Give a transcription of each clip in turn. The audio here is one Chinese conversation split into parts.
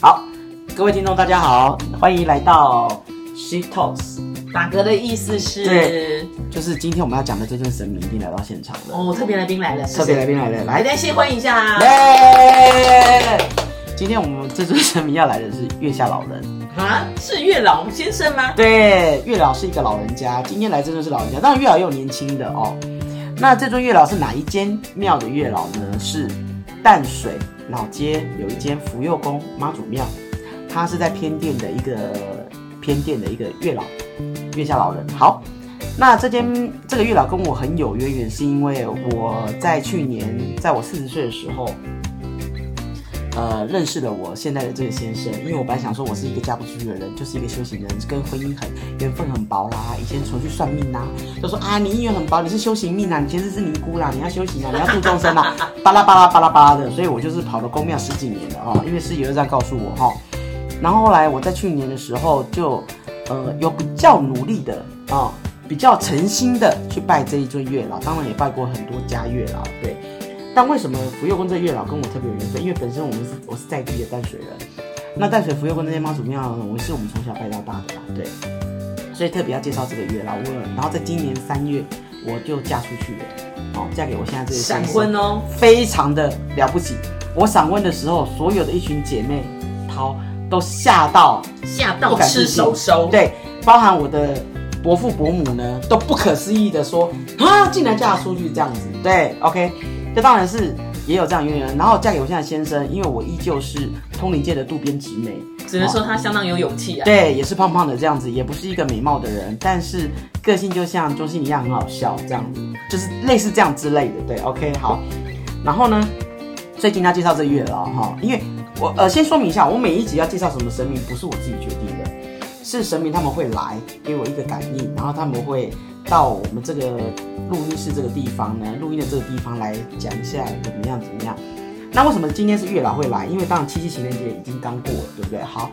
好，各位听众大家好，欢迎来到 She Talks。打嗝的意思是对，就是今天我们要讲的这尊神明已经来到现场了。哦，特别来宾来了，特别来宾来了，来来，先欢迎一下。耶！今天我们这尊神明要来的是月下老人。啊，是月老先生吗？对，月老是一个老人家，今天来这尊是老人家，当然月老也有年轻的哦。那这尊月老是哪一间庙的月老呢？是淡水老街有一间福佑宫妈祖庙，它是在偏殿的一个偏殿的一个月老。月下老人好，那这间这个月老跟我很有渊源，是因为我在去年在我四十岁的时候，呃，认识了我现在的这个先生。因为我本来想说我是一个嫁不出去的人，就是一个修行人，跟婚姻很缘分很薄啦。以前出去算命呐，就说啊，你姻缘很薄，你是修行命啊，你前世是尼姑啦，你要修行啊，你要度众生啊，巴拉巴拉巴拉巴拉的。所以我就是跑了公庙十几年了哈，因为师爷这样告诉我哈。然后后来我在去年的时候就。呃，有比较努力的啊，比较诚心的去拜这一尊月老，当然也拜过很多家月老，对。但为什么福佑宫这月老跟我特别有缘分？因为本身我们是我是在地的淡水人，那淡水福佑宫那些妈祖庙，我是我们从小拜到大的啦，对。所以特别要介绍这个月老，我然后在今年三月我就嫁出去了，哦，嫁给我现在这个闪婚哦，非常的了不起。我闪婚的时候，所有的一群姐妹掏。都吓到，吓到不敢吃手收。对，包含我的伯父伯母呢，都不可思议的说啊，竟然嫁出去这样子。对，OK，这当然是也有这样渊源。然后嫁给我现在先生，因为我依旧是通灵界的渡边直美，只能说他相当有勇气啊。对，也是胖胖的这样子，也不是一个美貌的人，但是个性就像中心一样很好笑，这样子就是类似这样之类的。对，OK，好。然后呢，最近要介绍这月了哈，因为。我呃先说明一下，我每一集要介绍什么神明，不是我自己决定的，是神明他们会来给我一个感应，然后他们会到我们这个录音室这个地方呢，录音的这个地方来讲一下怎么样怎么样。那为什么今天是月老会来？因为当然七夕情人节已经刚过了，对不对？好，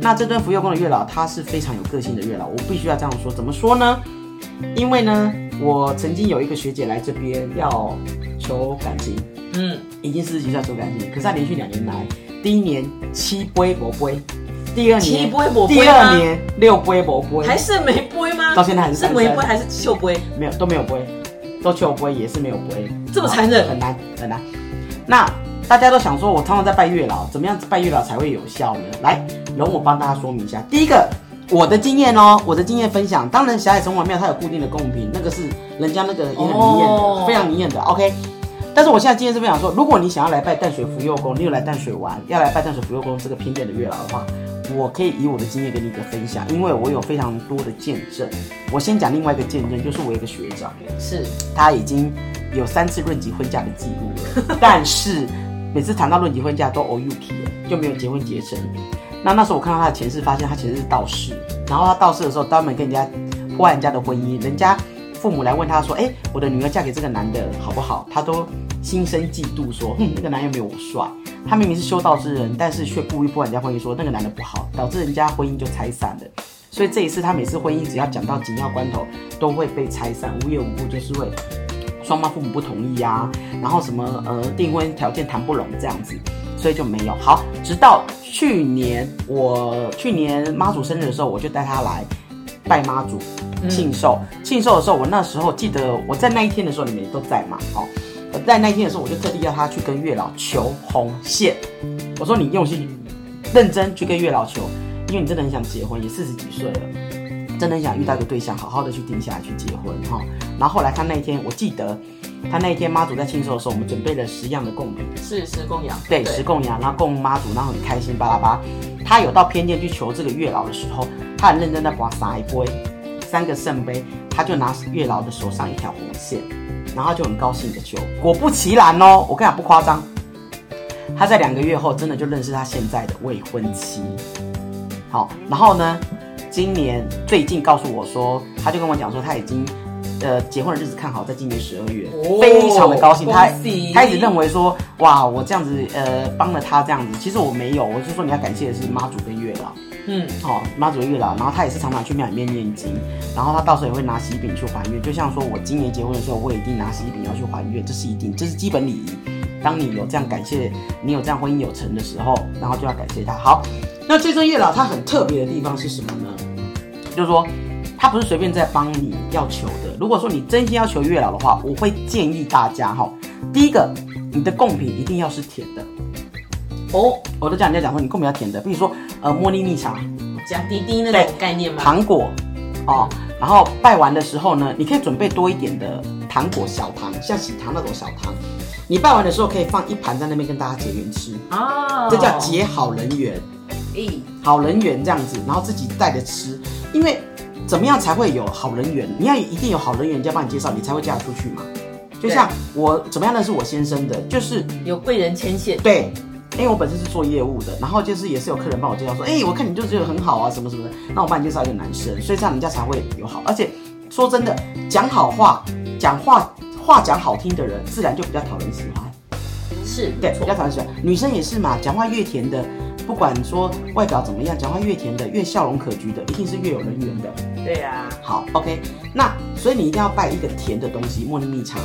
那这尊福佑宫的月老他是非常有个性的月老，我必须要这样说。怎么说呢？因为呢，我曾经有一个学姐来这边要求感情，嗯，已经四十几岁求感情，可是她连续两年来。第一年七杯博杯，第二年七杯博杯第二年六杯博杯，还是没到现在还是没杯还是秀杯？没有都没有杯，都秀杯也是没有杯，这么残忍，很难很难。那大家都想说，我常常在拜月老，怎么样拜月老才会有效呢？来，容我帮大家说明一下。第一个，我的经验哦，我的经验分享。当然，霞海城隍庙它有固定的贡品，那个是人家那个也很灵验的，非常灵验的。OK。但是我现在今天这边想说，如果你想要来拜淡水福佑宫，你有来淡水玩，要来拜淡水福佑宫这个偏殿的月老的话，我可以以我的经验跟你一个分享，因为我有非常多的见证。我先讲另外一个见证，就是我一个学长，是他已经有三次论及婚嫁的记录了，但是每次谈到论及婚嫁都 O U K 了，就没有结婚结成。那那时候我看到他的前世，发现他前世是道士，然后他道士的时候专门跟人家破坏人家的婚姻，人家。父母来问他说：“哎，我的女儿嫁给这个男的好不好？”他都心生嫉妒，说：“哼，那个男人没有我帅。他明明是修道之人，但是却故意破人家婚姻，说那个男的不好，导致人家婚姻就拆散了。所以这一次他每次婚姻只要讲到紧要关头，都会被拆散，无缘无故就是会双方父母不同意呀，然后什么呃订婚条件谈不拢这样子，所以就没有好。直到去年我去年妈祖生日的时候，我就带他来拜妈祖。”庆寿，庆寿的时候，我那时候记得我在那一天的时候，你们也都在嘛？哦，在那一天的时候，我就特地要他去跟月老求红线。我说你用心、认真去跟月老求，因为你真的很想结婚，也四十几岁了，真的很想遇到一个对象，好好的去定下来去结婚哈。然后后来他那一天，我记得他那一天妈祖在庆寿的时候，我们准备了十样的贡品，是十供养，对，十供养，然后供妈祖，然后很开心巴拉巴。他有到偏见去求这个月老的时候，他很认真的把撒一杯。三个圣杯，他就拿月老的手上一条红线，然后就很高兴的求。果不其然哦，我跟你讲不夸张，他在两个月后真的就认识他现在的未婚妻。好，然后呢，今年最近告诉我说，他就跟我讲说他已经呃结婚的日子看好在今年十二月，非常的高兴。他他一直认为说，哇，我这样子呃帮了他这样子，其实我没有，我是说你要感谢的是妈祖跟月老。嗯，好，妈祖月老，然后他也是常常去庙里面念经，然后他到时候也会拿喜饼去还愿，就像说我今年结婚的时候，我一定拿喜饼要去还愿，这是一定，这是基本礼仪。当你有这样感谢，你有这样婚姻有成的时候，然后就要感谢他。好，那这尊月老它很特别的地方是什么呢？就是说，他不是随便在帮你要求的。如果说你真心要求月老的话，我会建议大家哈，第一个，你的贡品一定要是甜的。哦，我都叫人家讲说，你贡品要甜的，比如说呃茉莉蜜茶、加滴滴那种概念吗？糖果哦，然后拜完的时候呢，你可以准备多一点的糖果小糖，像喜糖那种小糖。你拜完的时候可以放一盘在那边跟大家结缘吃哦，这叫结好人缘。咦，好人缘这样子，然后自己带着吃，因为怎么样才会有好人缘？你要一定有好人缘，人家帮你介绍，你才会嫁出去嘛。就像我怎么样认识我先生的，就是有贵人牵线。对，因为我本身是做业务的，然后就是也是有客人帮我介绍说，哎，我看你就觉得很好啊，什么什么的，那我帮你介绍一个男生，所以这样人家才会有好。而且说真的，讲好话、讲话话讲好听的人，自然就比较讨人喜欢。是对，比较讨人喜欢。女生也是嘛，讲话越甜的，不管说外表怎么样，讲话越甜的，越笑容可掬的，一定是越有人缘的。对呀。好，OK，那所以你一定要拜一个甜的东西，茉莉蜜茶、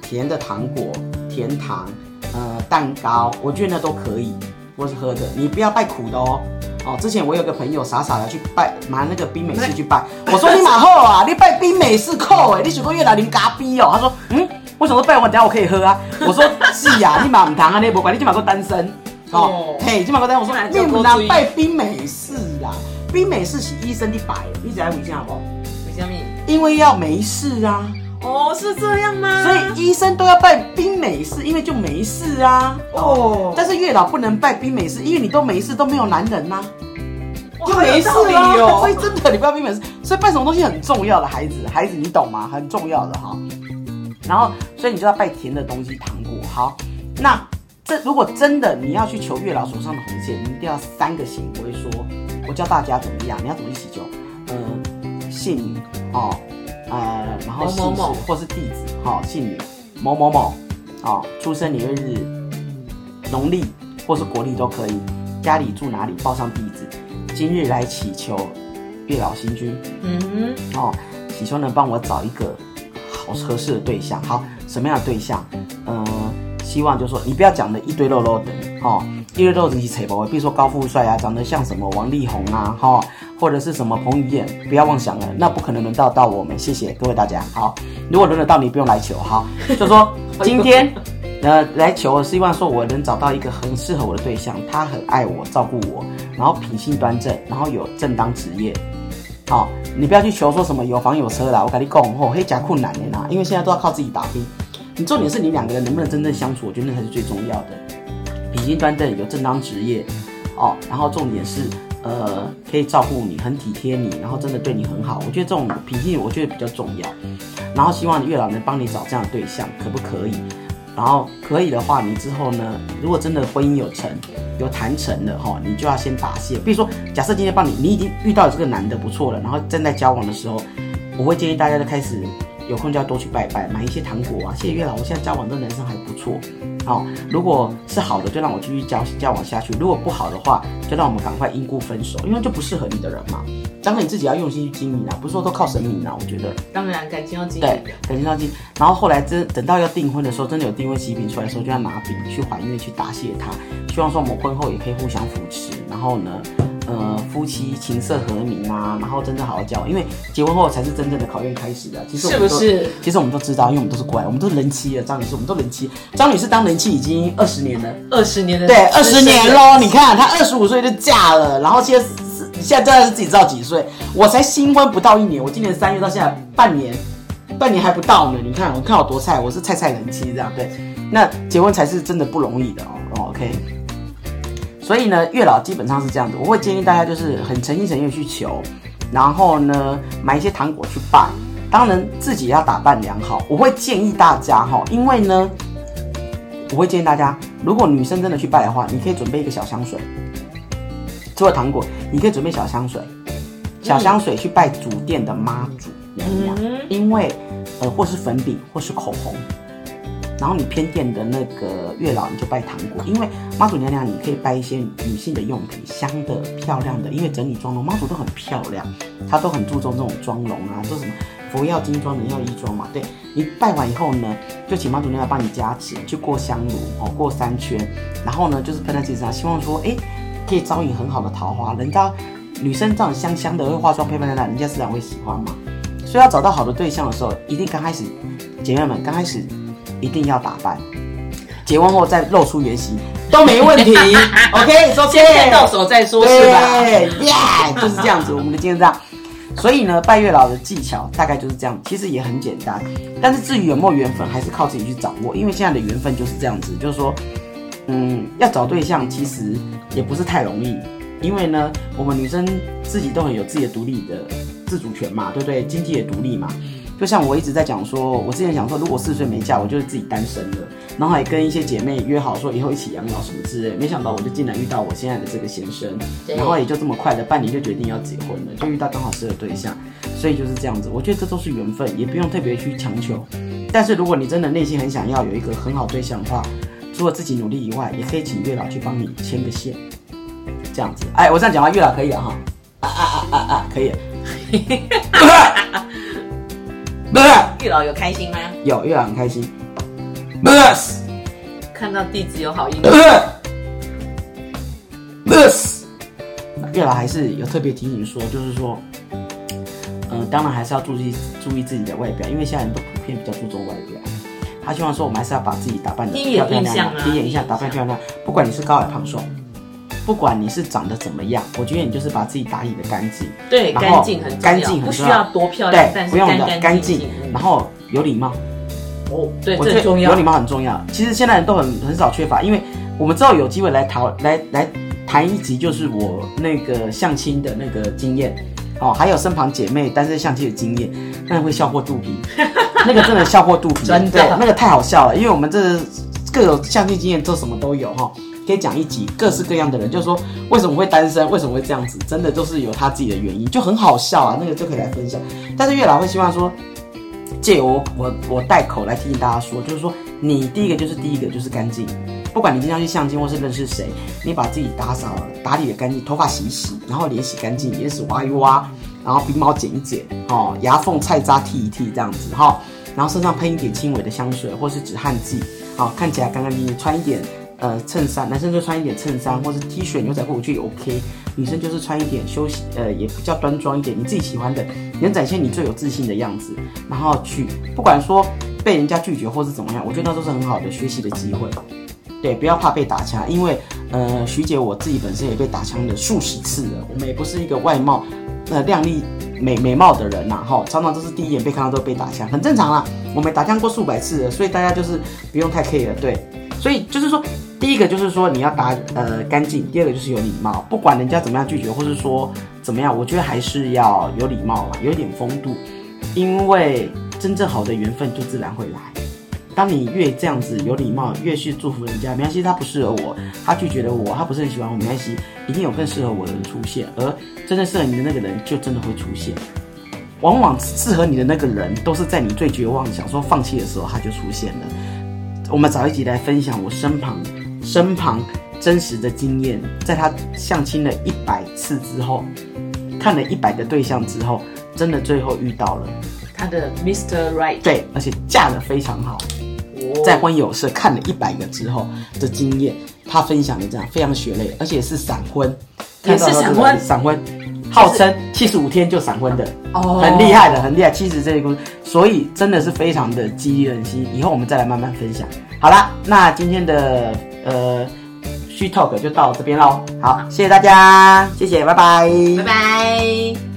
甜的糖果、甜糖，呃，蛋糕，我觉得那都可以，或是喝的。你不要拜苦的哦。哦，之前我有个朋友傻傻的去拜，拿那个冰美式去拜，我说你马后啊，你拜冰美式扣哎，你许过月老林咖逼哦。他说，嗯。为什么拜完等下我可以喝啊？我说是呀，你马唔糖啊，你不管你今晚够单身哦。嘿，今晚够单身。我说你唔能拜冰美式啦，冰美式是医生的摆，你只来回家好不好？为什么？因为要没事啊。哦，是这样吗？所以医生都要拜冰美式，因为就没事啊。哦。但是月老不能拜冰美式，因为你都没事，都没有男人呐。就没事啊。所以真的，你不要冰美式。所以拜什么东西很重要的，孩子，孩子你懂吗？很重要的哈。然后，所以你就要拜甜的东西，糖果。好，那这如果真的你要去求月老手上的红线，你一定要三个行。我会说，我教大家怎么样，你要怎么去祈求？嗯，姓名哦，呃，然后某某或是地址，好，姓名某某某，哦，出生年月日，农历或是国历都可以，家里住哪里报上地址，今日来祈求月老星君。嗯哼，哦，祈求能帮我找一个。好合适的对象，好什么样的对象？嗯，希望就是说你不要讲的一堆肉肉的，哈，一堆肉肉你扯不比如说高富帅啊，长得像什么王力宏啊，哈，或者是什么彭于晏，不要妄想了，那不可能轮到到我们。谢谢各位大家。好，如果轮得到你，不用来求。哈，就说今天呃来求，希望说我能找到一个很适合我的对象，他很爱我，照顾我，然后品性端正，然后有正当职业。好，你不要去求说什么有房有车啦，我跟你讲，吼，黑加困难的啦，因为现在都要靠自己打拼。你重点是你两个人能不能真正相处，我觉得那才是最重要的。品行端正，有正当职业，哦，然后重点是，呃，可以照顾你，很体贴你，然后真的对你很好。我觉得这种品性，我觉得比较重要。然后希望月老能帮你找这样的对象，可不可以？然后可以的话，你之后呢，如果真的婚姻有成。有谈成的哈，你就要先答谢。比如说，假设今天帮你，你已经遇到这个男的不错了，然后正在交往的时候，我会建议大家就开始有空就要多去拜拜，买一些糖果啊。谢谢月老，我现在交往的男生还不错。好，如果是好的，就让我继续交交往下去；如果不好的话，就让我们赶快因故分手，因为就不适合你的人嘛。当然你自己要用心去经营啊，不是说都靠神明啊。我觉得，当然感情要经营，对，感情要经营。然后后来真等到要订婚的时候，真的有订婚喜饼出来的时候，就要拿饼去还愿，去答谢他。希望说我们婚后也可以互相扶持，然后呢，呃，夫妻情色和鸣啊，然后真正好好交，因为结婚后才是真正的考验开始的。其实是不是？其实我们都知道，因为我们都是乖，我们都是人妻了。张女士，我们都人妻。张女士当人妻已经二十年了，二十年的对，二十年喽。你看她二十五岁就嫁了，然后现在现在真的是自己知道几岁。我才新婚不到一年，我今年三月到现在半年，半年还不到呢。你看我看我多菜，我是菜菜人妻这样对。那结婚才是真的不容易的哦。OK。所以呢，月老基本上是这样子，我会建议大家就是很诚心诚意去求，然后呢买一些糖果去拜，当然自己要打扮良好。我会建议大家哈，因为呢，我会建议大家，如果女生真的去拜的话，你可以准备一个小香水，除了糖果，你可以准备小香水，小香水去拜主殿的妈祖娘娘，因为呃或是粉饼或是口红。然后你偏殿的那个月老，你就拜糖果，因为妈祖娘娘你可以拜一些女性的用品，香的、漂亮的，因为整理妆容，妈祖都很漂亮，她都很注重这种妆容啊，做什么佛要金装，人要衣装嘛。对你拜完以后呢，就请妈祖娘娘帮你加持，去过香炉哦，过三圈，然后呢就是喷在自己身上，希望说，哎，可以招引很好的桃花。人家女生这样香香的，会化妆漂漂亮亮，人家自然会喜欢嘛。所以要找到好的对象的时候，一定刚开始，姐妹们刚开始一定要打扮，结婚后再露出原形都没问题。OK，说先看到手再说，是吧？对，耶，就是这样子。我们的今天这样，所以呢，拜月老的技巧大概就是这样，其实也很简单。但是至于有没有缘分，还是靠自己去掌握。因为现在的缘分就是这样子，就是说，嗯，要找对象其实也不是太容易，因为呢，我们女生自己都很有自己的独立的自主权嘛，对不对？经济也独立嘛。就像我一直在讲说，我之前讲说，如果四十岁没嫁，我就是自己单身了。然后还跟一些姐妹约好说以后一起养老什么之类。没想到我就竟然遇到我现在的这个先生，然后也就这么快的半年就决定要结婚了，就遇到刚好适合对象。所以就是这样子，我觉得这都是缘分，也不用特别去强求。但是如果你真的内心很想要有一个很好对象的话，除了自己努力以外，也可以请月老去帮你牵个线，这样子。哎，我这样讲话，月老可以了哈。啊啊啊啊啊，可以。不是，月老有开心吗？有，月老很开心。不是，看到弟子有好运不。是，不是。月老还是有特别提醒说，就是说，嗯、当然还是要注意注意自己的外表，因为现在人都普遍比较注重外表。他希望说，我们还是要把自己打扮的漂漂亮亮印象，啊第一眼印象打扮漂亮。不管你是高矮胖瘦，不管你是长得怎么样，我觉得你就是把自己打理的干净。对，干净很重要干净很重要不需要多漂亮，对，不用的干净净，然后有礼貌。哦，对，我觉得这重要有礼。貌很重要。其实现在人都很很少缺乏，因为我们之后有机会来讨来来谈一集，就是我那个相亲的那个经验哦，还有身旁姐妹单身相亲的经验，那会笑破肚皮，那个真的笑破肚皮，真的那个太好笑了，因为我们这各种相亲经验，做什么都有哈。可以讲一集各式各样的人，就是说为什么会单身，为什么会这样子，真的都是有他自己的原因，就很好笑啊，那个就可以来分享。但是月老会希望说，借由我我我带口来提醒大家说，就是说你第一个就是第一个就是干净，不管你经常去相亲或是认识谁，你把自己打扫打理的干净，头发洗一洗，然后脸洗干净，眼屎挖一挖，然后鼻毛剪一剪，哦，牙缝菜渣剃一剃这样子哈、然后身上喷一点轻微的香水或是止汗剂，好、看起来干干净净，穿一点。呃，衬衫，男生就穿一点衬衫或是 T 恤、牛仔裤，我觉得也 OK。女生就是穿一点休息，呃，也比较端庄一点，你自己喜欢的，能展现你最有自信的样子，然后去，不管说被人家拒绝或是怎么样，我觉得那都是很好的学习的机会。对，不要怕被打枪，因为呃，徐姐我自己本身也被打枪了数十次了。我们也不是一个外貌呃靓丽美美貌的人呐、哈，常常都是第一眼被看到都被打枪，很正常啦。我们打枪过数百次了，所以大家就是不用太 care。对，所以就是说，第一个就是说你要打呃干净，第二个就是有礼貌，不管人家怎么样拒绝，或是说怎么样，我觉得还是要有礼貌嘛，有一点风度，因为真正好的缘分就自然会来。当你越这样子有礼貌，越去祝福人家，没关系，他不适合我，他拒绝了我，他不是很喜欢我，没关系，一定有更适合我的人出现，而真正适合你的那个人就真的会出现。往往适合你的那个人，都是在你最绝望、想说放弃的时候，他就出现了。我们找一集来分享我身旁身旁真实的经验，在他相亲了一百次之后，看了一百个对象之后，真的最后遇到了，他的 Mr. Right，对，而且嫁的非常好。在婚友社看了一百个之后的经验，他分享的这样非常血泪，而且是闪婚，也是闪婚闪婚，号称七十五天就闪婚的，哦很厉害的，很厉害。七十这个故事，所以真的是非常的激励人心。以后我们再来慢慢分享。好了，那今天的呃续 talk 就到这边喽。好，谢谢大家，谢谢，拜拜，拜拜。